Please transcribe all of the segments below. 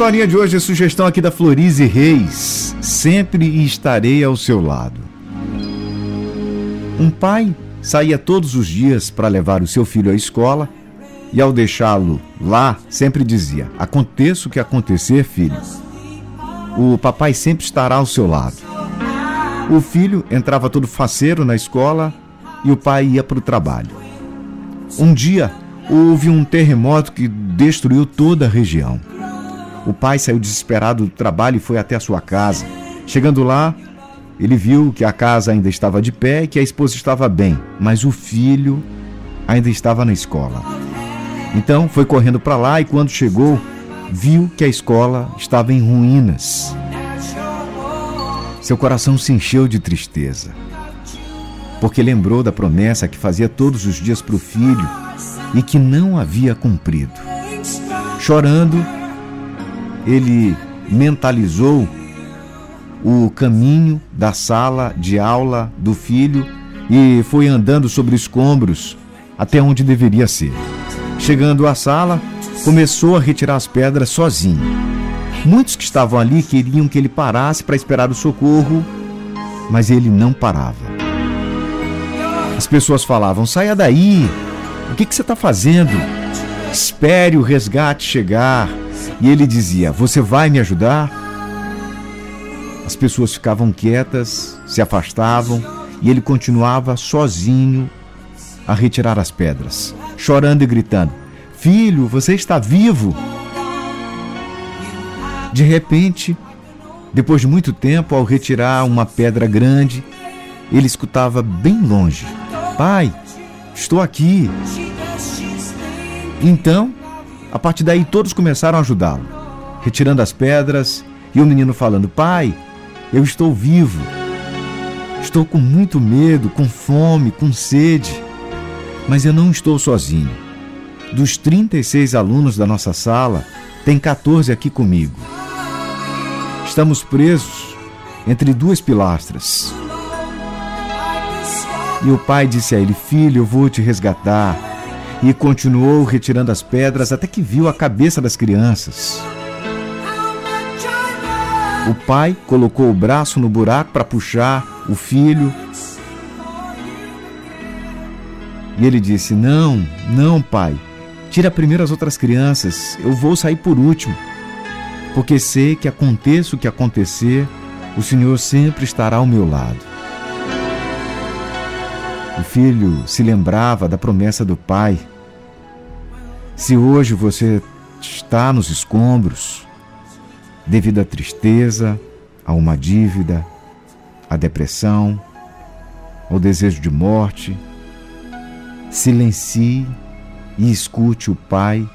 historinha de hoje é sugestão aqui da Florize Reis. Sempre estarei ao seu lado. Um pai saía todos os dias para levar o seu filho à escola e, ao deixá-lo lá, sempre dizia: Aconteça o que acontecer, filho, o papai sempre estará ao seu lado. O filho entrava todo faceiro na escola e o pai ia para o trabalho. Um dia houve um terremoto que destruiu toda a região. O pai saiu desesperado do trabalho e foi até a sua casa. Chegando lá, ele viu que a casa ainda estava de pé e que a esposa estava bem, mas o filho ainda estava na escola. Então foi correndo para lá e quando chegou, viu que a escola estava em ruínas. Seu coração se encheu de tristeza, porque lembrou da promessa que fazia todos os dias para o filho e que não havia cumprido. Chorando, ele mentalizou o caminho da sala de aula do filho e foi andando sobre escombros até onde deveria ser. Chegando à sala, começou a retirar as pedras sozinho. Muitos que estavam ali queriam que ele parasse para esperar o socorro, mas ele não parava. As pessoas falavam: saia daí, o que, que você está fazendo? Espere o resgate chegar. E ele dizia: Você vai me ajudar? As pessoas ficavam quietas, se afastavam e ele continuava sozinho a retirar as pedras, chorando e gritando: Filho, você está vivo! De repente, depois de muito tempo, ao retirar uma pedra grande, ele escutava bem longe: Pai, estou aqui. Então, a partir daí, todos começaram a ajudá-lo, retirando as pedras e o menino falando: Pai, eu estou vivo. Estou com muito medo, com fome, com sede, mas eu não estou sozinho. Dos 36 alunos da nossa sala, tem 14 aqui comigo. Estamos presos entre duas pilastras. E o pai disse a ele: Filho, eu vou te resgatar. E continuou retirando as pedras até que viu a cabeça das crianças. O pai colocou o braço no buraco para puxar o filho. E ele disse: Não, não, pai. Tira primeiro as outras crianças. Eu vou sair por último. Porque sei que aconteça o que acontecer, o Senhor sempre estará ao meu lado. O filho se lembrava da promessa do pai. Se hoje você está nos escombros, devido à tristeza, a uma dívida, à depressão, ao desejo de morte, silencie e escute o Pai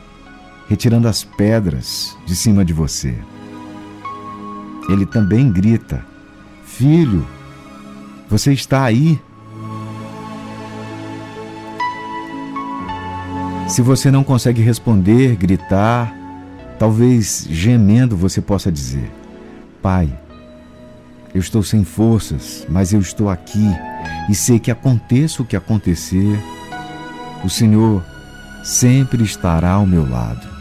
retirando as pedras de cima de você. Ele também grita: Filho, você está aí? Se você não consegue responder, gritar, talvez gemendo você possa dizer: Pai, eu estou sem forças, mas eu estou aqui e sei que aconteça o que acontecer, o Senhor sempre estará ao meu lado.